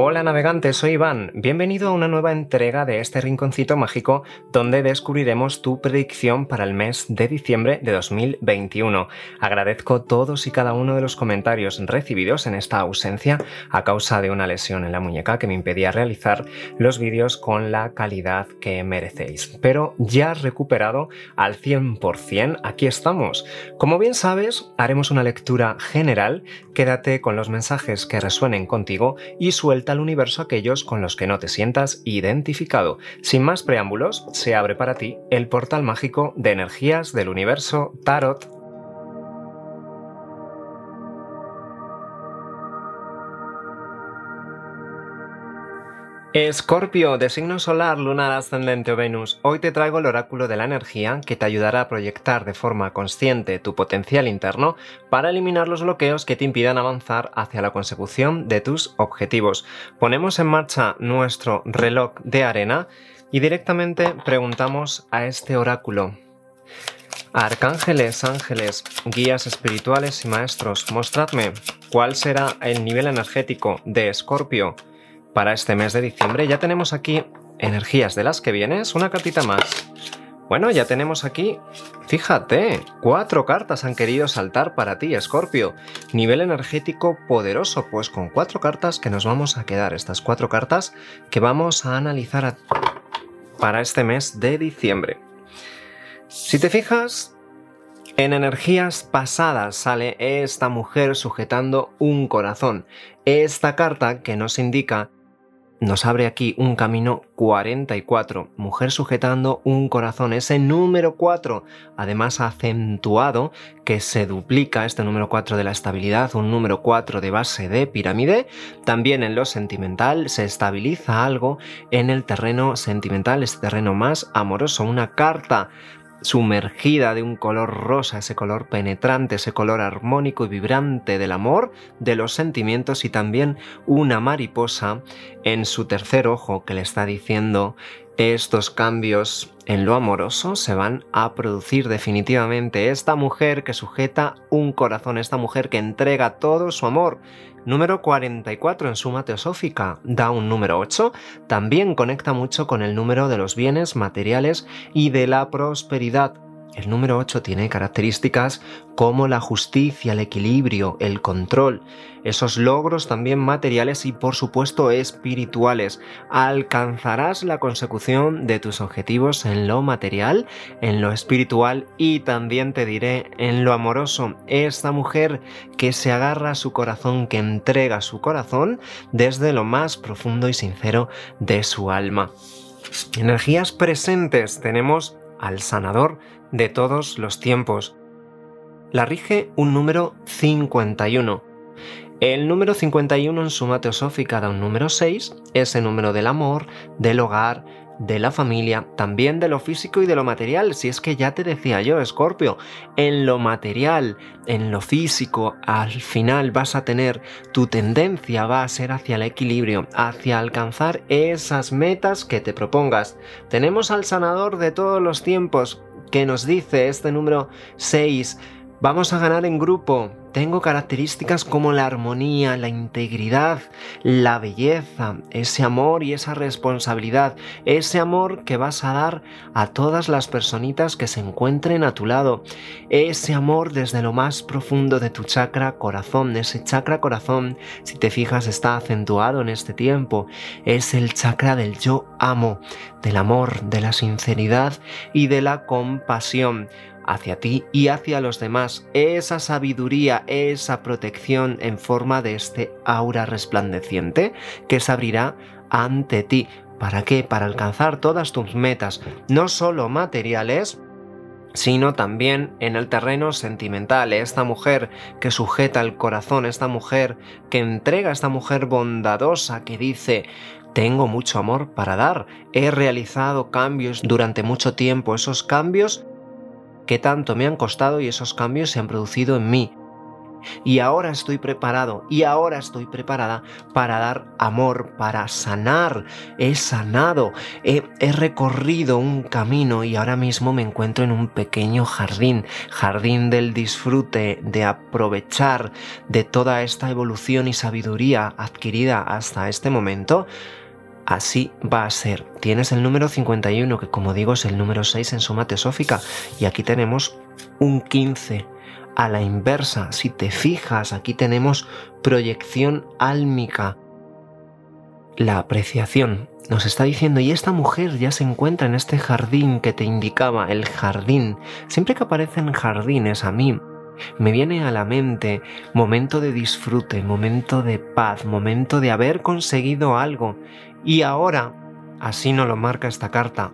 Hola navegantes, soy Iván. Bienvenido a una nueva entrega de este rinconcito mágico donde descubriremos tu predicción para el mes de diciembre de 2021. Agradezco todos y cada uno de los comentarios recibidos en esta ausencia a causa de una lesión en la muñeca que me impedía realizar los vídeos con la calidad que merecéis. Pero ya recuperado al 100%, aquí estamos. Como bien sabes, haremos una lectura general. Quédate con los mensajes que resuenen contigo y suelta al universo aquellos con los que no te sientas identificado. Sin más preámbulos, se abre para ti el portal mágico de energías del universo Tarot Escorpio, de signo solar, lunar, ascendente o Venus, hoy te traigo el oráculo de la energía que te ayudará a proyectar de forma consciente tu potencial interno para eliminar los bloqueos que te impidan avanzar hacia la consecución de tus objetivos. Ponemos en marcha nuestro reloj de arena y directamente preguntamos a este oráculo. Arcángeles, ángeles, guías espirituales y maestros, mostradme cuál será el nivel energético de Escorpio para este mes de diciembre. Ya tenemos aquí energías de las que vienes, una cartita más. Bueno, ya tenemos aquí, fíjate, cuatro cartas han querido saltar para ti, Escorpio. Nivel energético poderoso, pues con cuatro cartas que nos vamos a quedar, estas cuatro cartas que vamos a analizar para este mes de diciembre. Si te fijas, en energías pasadas sale esta mujer sujetando un corazón. Esta carta que nos indica nos abre aquí un camino 44, mujer sujetando un corazón, ese número 4, además acentuado, que se duplica este número 4 de la estabilidad, un número 4 de base de pirámide, también en lo sentimental se estabiliza algo en el terreno sentimental, este terreno más amoroso, una carta sumergida de un color rosa, ese color penetrante, ese color armónico y vibrante del amor, de los sentimientos y también una mariposa en su tercer ojo que le está diciendo estos cambios en lo amoroso se van a producir definitivamente. Esta mujer que sujeta un corazón, esta mujer que entrega todo su amor. Número 44 en suma teosófica da un número 8. También conecta mucho con el número de los bienes materiales y de la prosperidad. El número 8 tiene características como la justicia, el equilibrio, el control, esos logros también materiales y por supuesto espirituales. Alcanzarás la consecución de tus objetivos en lo material, en lo espiritual y también te diré en lo amoroso. Esta mujer que se agarra a su corazón, que entrega su corazón desde lo más profundo y sincero de su alma. Energías presentes tenemos al sanador de todos los tiempos. La rige un número 51. El número 51 en suma teosófica da un número 6, ese número del amor, del hogar, de la familia, también de lo físico y de lo material. Si es que ya te decía yo, Escorpio, en lo material, en lo físico, al final vas a tener tu tendencia va a ser hacia el equilibrio, hacia alcanzar esas metas que te propongas. Tenemos al sanador de todos los tiempos que nos dice este número 6, vamos a ganar en grupo, tengo características como la armonía, la integridad, la belleza, ese amor y esa responsabilidad, ese amor que vas a dar a todas las personitas que se encuentren a tu lado, ese amor desde lo más profundo de tu chakra corazón, ese chakra corazón, si te fijas está acentuado en este tiempo, es el chakra del yo amo, del amor, de la sinceridad y de la compasión hacia ti y hacia los demás, esa sabiduría, esa protección en forma de este aura resplandeciente que se abrirá ante ti. ¿Para qué? Para alcanzar todas tus metas, no solo materiales, sino también en el terreno sentimental. Esta mujer que sujeta el corazón, esta mujer que entrega, esta mujer bondadosa que dice, tengo mucho amor para dar, he realizado cambios durante mucho tiempo, esos cambios que tanto me han costado y esos cambios se han producido en mí. y ahora estoy preparado y ahora estoy preparada para dar amor, para sanar. He sanado, he, recorrido un camino y ahora mismo me encuentro en un pequeño jardín, jardín del disfrute, de aprovechar de toda esta evolución y sabiduría adquirida hasta este momento. Así va a ser. Tienes el número 51, que como digo es el número 6 en suma teosófica, y aquí tenemos un 15 a la inversa. Si te fijas, aquí tenemos proyección álmica. La apreciación nos está diciendo, y esta mujer ya se encuentra en este jardín que te indicaba, el jardín. Siempre que aparecen jardines a mí me viene a la mente momento de disfrute, momento de paz, momento de haber conseguido algo. Y ahora, así no lo marca esta carta,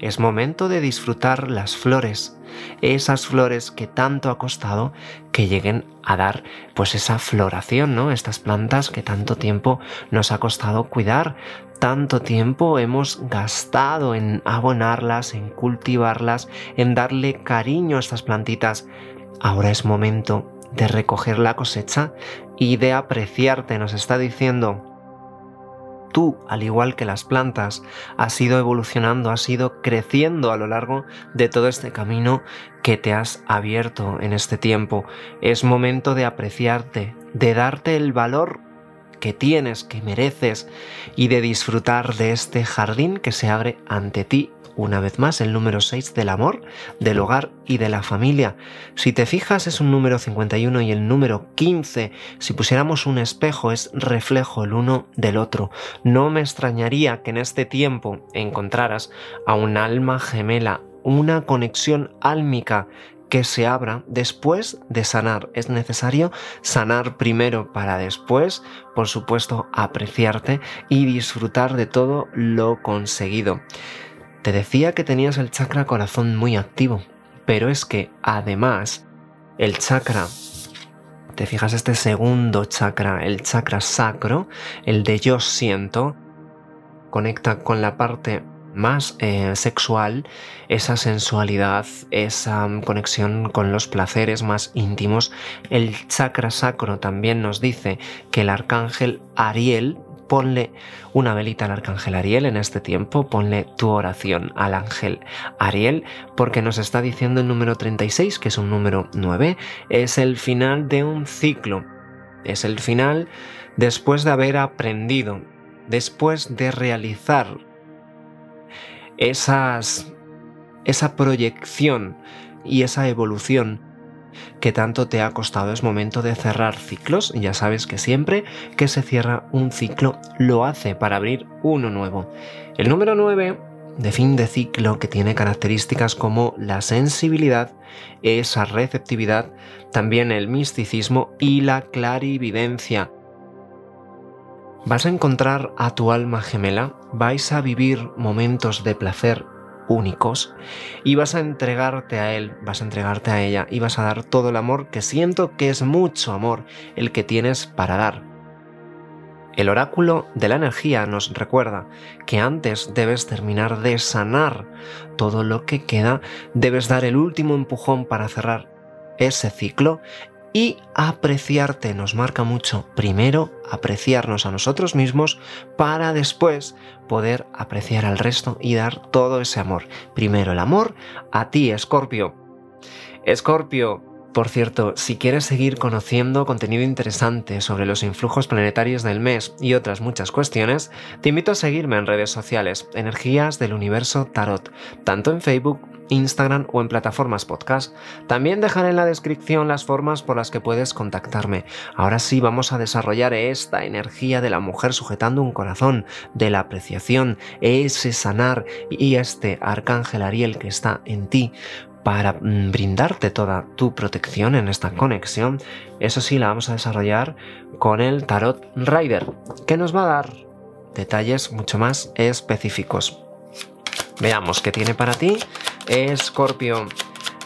es momento de disfrutar las flores, esas flores que tanto ha costado que lleguen a dar pues esa floración, ¿no? Estas plantas que tanto tiempo nos ha costado cuidar, tanto tiempo hemos gastado en abonarlas, en cultivarlas, en darle cariño a estas plantitas. Ahora es momento de recoger la cosecha y de apreciarte, nos está diciendo tú, al igual que las plantas, has ido evolucionando, has ido creciendo a lo largo de todo este camino que te has abierto en este tiempo. Es momento de apreciarte, de darte el valor que tienes, que mereces y de disfrutar de este jardín que se abre ante ti una vez más el número 6 del amor, del hogar y de la familia. Si te fijas es un número 51 y el número 15, si pusiéramos un espejo, es reflejo el uno del otro. No me extrañaría que en este tiempo encontraras a un alma gemela, una conexión álmica que se abra después de sanar. Es necesario sanar primero para después, por supuesto, apreciarte y disfrutar de todo lo conseguido. Te decía que tenías el chakra corazón muy activo, pero es que además el chakra, te fijas este segundo chakra, el chakra sacro, el de yo siento, conecta con la parte más eh, sexual, esa sensualidad, esa mm, conexión con los placeres más íntimos. El chakra sacro también nos dice que el arcángel Ariel ponle una velita al arcángel Ariel en este tiempo, ponle tu oración al ángel Ariel, porque nos está diciendo el número 36, que es un número 9, es el final de un ciclo, es el final después de haber aprendido, después de realizar esa proyección y esa evolución que tanto te ha costado. Es momento de cerrar ciclos. Ya sabes que siempre que se cierra un ciclo lo hace para abrir uno nuevo. El número 9 de fin de ciclo que tiene características como la sensibilidad, esa receptividad, también el misticismo y la clarividencia. Vas a encontrar a tu alma gemela, vais a vivir momentos de placer únicos y vas a entregarte a él, vas a entregarte a ella y vas a dar todo el amor que siento que es mucho amor el que tienes para dar. El oráculo de la energía nos recuerda que antes debes terminar de sanar todo lo que queda, debes dar el último empujón para cerrar ese ciclo y apreciarte nos marca mucho. Primero, apreciarnos a nosotros mismos para después poder apreciar al resto y dar todo ese amor. Primero el amor a ti, Escorpio. Escorpio, por cierto, si quieres seguir conociendo contenido interesante sobre los influjos planetarios del mes y otras muchas cuestiones, te invito a seguirme en redes sociales, Energías del Universo Tarot, tanto en Facebook, Instagram o en plataformas podcast. También dejaré en la descripción las formas por las que puedes contactarme. Ahora sí vamos a desarrollar esta energía de la mujer sujetando un corazón, de la apreciación, ese sanar y este arcángel Ariel que está en ti para mm, brindarte toda tu protección en esta conexión, eso sí la vamos a desarrollar con el Tarot Rider, que nos va a dar detalles mucho más específicos. Veamos qué tiene para ti Escorpio.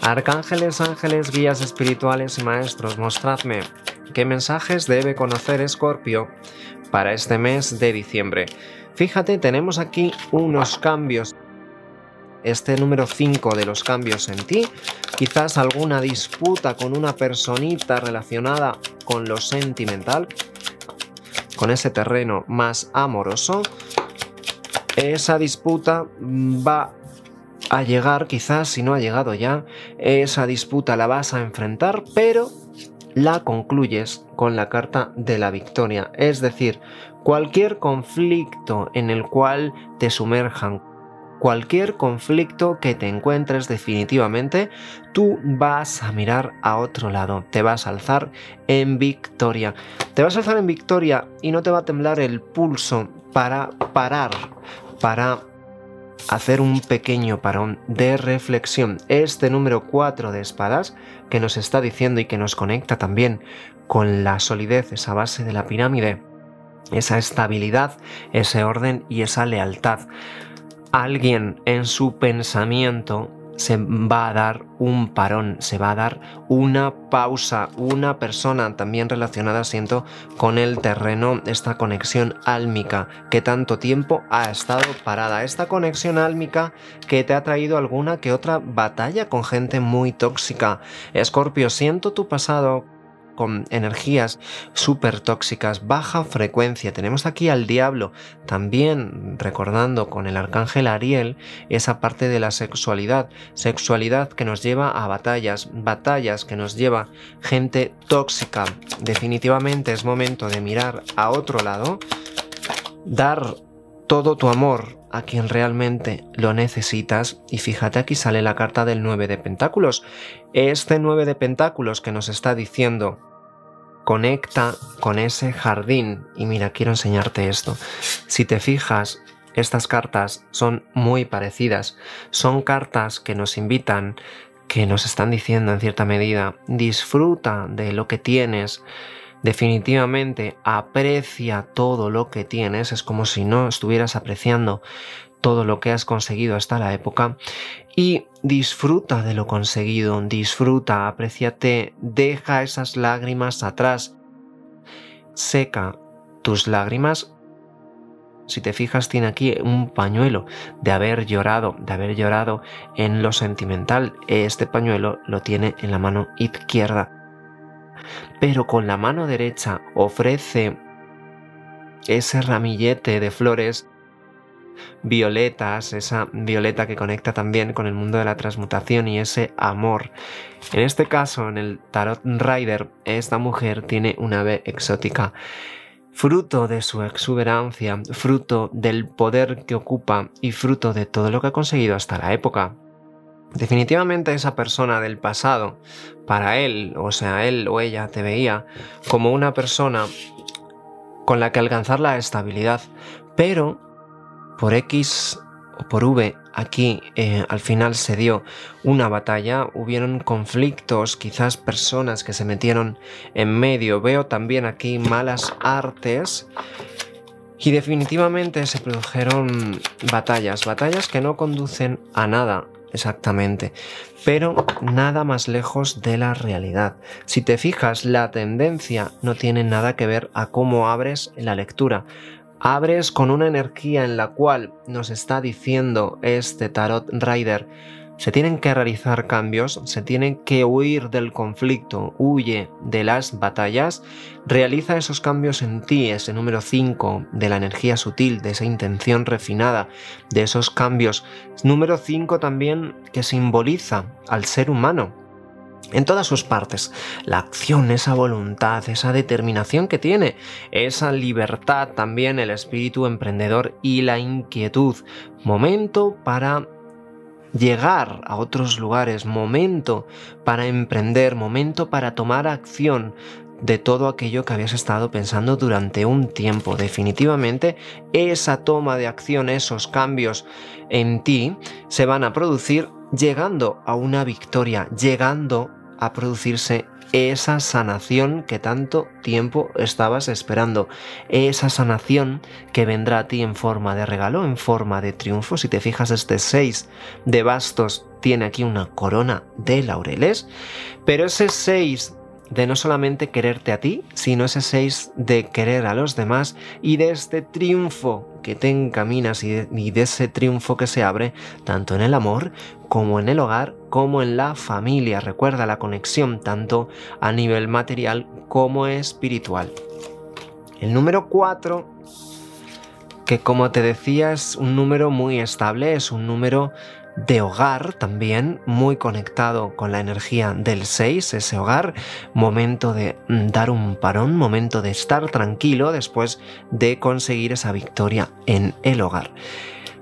Arcángeles, ángeles, guías espirituales y maestros, mostradme qué mensajes debe conocer Escorpio para este mes de diciembre. Fíjate, tenemos aquí unos cambios este número 5 de los cambios en ti, quizás alguna disputa con una personita relacionada con lo sentimental, con ese terreno más amoroso, esa disputa va a llegar, quizás si no ha llegado ya, esa disputa la vas a enfrentar, pero la concluyes con la carta de la victoria. Es decir, cualquier conflicto en el cual te sumerjan, cualquier conflicto que te encuentres definitivamente, tú vas a mirar a otro lado, te vas a alzar en victoria. Te vas a alzar en victoria y no te va a temblar el pulso para parar, para hacer un pequeño parón de reflexión. Este número 4 de espadas que nos está diciendo y que nos conecta también con la solidez, esa base de la pirámide, esa estabilidad, ese orden y esa lealtad. Alguien en su pensamiento se va a dar un parón, se va a dar una pausa, una persona también relacionada, siento, con el terreno, esta conexión álmica que tanto tiempo ha estado parada, esta conexión álmica que te ha traído alguna que otra batalla con gente muy tóxica. Escorpio, siento tu pasado con energías súper tóxicas, baja frecuencia. Tenemos aquí al diablo, también recordando con el arcángel Ariel esa parte de la sexualidad, sexualidad que nos lleva a batallas, batallas que nos lleva gente tóxica. Definitivamente es momento de mirar a otro lado, dar todo tu amor a quien realmente lo necesitas. Y fíjate, aquí sale la carta del 9 de Pentáculos. Este 9 de Pentáculos que nos está diciendo, conecta con ese jardín. Y mira, quiero enseñarte esto. Si te fijas, estas cartas son muy parecidas. Son cartas que nos invitan, que nos están diciendo en cierta medida, disfruta de lo que tienes definitivamente aprecia todo lo que tienes, es como si no estuvieras apreciando todo lo que has conseguido hasta la época y disfruta de lo conseguido, disfruta, apreciate, deja esas lágrimas atrás, seca tus lágrimas. Si te fijas, tiene aquí un pañuelo de haber llorado, de haber llorado en lo sentimental. Este pañuelo lo tiene en la mano izquierda pero con la mano derecha ofrece ese ramillete de flores violetas, esa violeta que conecta también con el mundo de la transmutación y ese amor. En este caso, en el Tarot Rider, esta mujer tiene una ave exótica. Fruto de su exuberancia, fruto del poder que ocupa y fruto de todo lo que ha conseguido hasta la época. Definitivamente esa persona del pasado, para él, o sea, él o ella te veía como una persona con la que alcanzar la estabilidad, pero por X o por V aquí eh, al final se dio una batalla, hubieron conflictos, quizás personas que se metieron en medio, veo también aquí malas artes y definitivamente se produjeron batallas, batallas que no conducen a nada, exactamente, pero nada más lejos de la realidad. Si te fijas, la tendencia no tiene nada que ver a cómo abres la lectura. Abres con una energía en la cual nos está diciendo este tarot rider se tienen que realizar cambios, se tienen que huir del conflicto, huye de las batallas, realiza esos cambios en ti, ese número 5 de la energía sutil, de esa intención refinada, de esos cambios. Número 5 también que simboliza al ser humano, en todas sus partes. La acción, esa voluntad, esa determinación que tiene, esa libertad también, el espíritu emprendedor y la inquietud. Momento para llegar a otros lugares, momento para emprender, momento para tomar acción de todo aquello que habías estado pensando durante un tiempo. Definitivamente esa toma de acción, esos cambios en ti se van a producir llegando a una victoria, llegando a producirse esa sanación que tanto tiempo estabas esperando, esa sanación que vendrá a ti en forma de regalo, en forma de triunfo. Si te fijas, este 6 de bastos tiene aquí una corona de laureles, pero ese 6 de no solamente quererte a ti, sino ese 6 de querer a los demás y de este triunfo que te encaminas y de, y de ese triunfo que se abre tanto en el amor como en el hogar, como en la familia. Recuerda la conexión tanto a nivel material como espiritual. El número 4 que como te decía es un número muy estable, es un número de hogar también, muy conectado con la energía del 6, ese hogar, momento de mm, dar un parón, momento de estar tranquilo después de conseguir esa victoria en el hogar.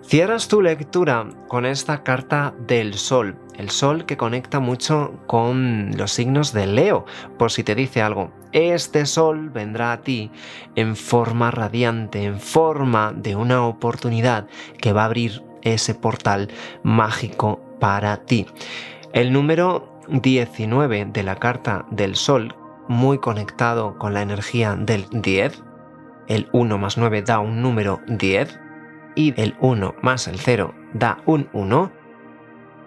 Cierras tu lectura con esta carta del sol, el sol que conecta mucho con los signos de Leo, por si te dice algo. Este sol vendrá a ti en forma radiante, en forma de una oportunidad que va a abrir ese portal mágico para ti. El número 19 de la carta del sol, muy conectado con la energía del 10, el 1 más 9 da un número 10 y el 1 más el 0 da un 1,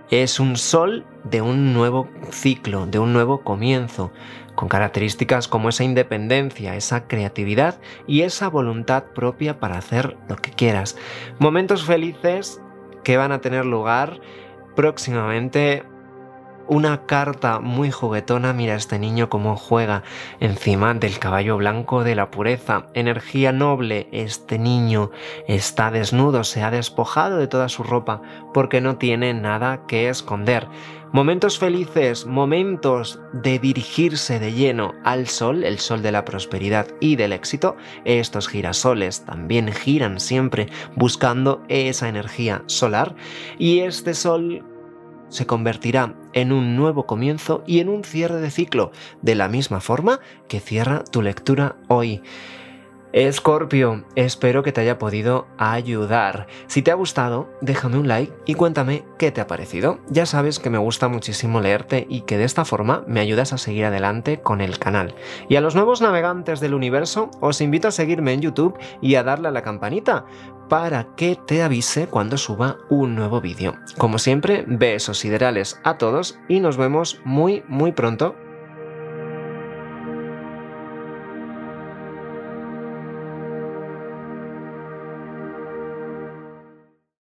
es un sol de un nuevo ciclo, de un nuevo comienzo, con características como esa independencia, esa creatividad y esa voluntad propia para hacer lo que quieras. Momentos felices que van a tener lugar próximamente una carta muy juguetona, mira este niño cómo juega encima del caballo blanco de la pureza, energía noble, este niño está desnudo, se ha despojado de toda su ropa porque no tiene nada que esconder. Momentos felices, momentos de dirigirse de lleno al sol, el sol de la prosperidad y del éxito, estos girasoles también giran siempre buscando esa energía solar. Y este sol se convertirá en un nuevo comienzo y en un cierre de ciclo, de la misma forma que cierra tu lectura hoy. Escorpio, espero que te haya podido ayudar. Si te ha gustado, déjame un like y cuéntame qué te ha parecido. Ya sabes que me gusta muchísimo leerte y que de esta forma me ayudas a seguir adelante con el canal. Y a los nuevos navegantes del universo, os invito a seguirme en YouTube y a darle a la campanita para que te avise cuando suba un nuevo vídeo. Como siempre, besos siderales a todos y nos vemos muy muy pronto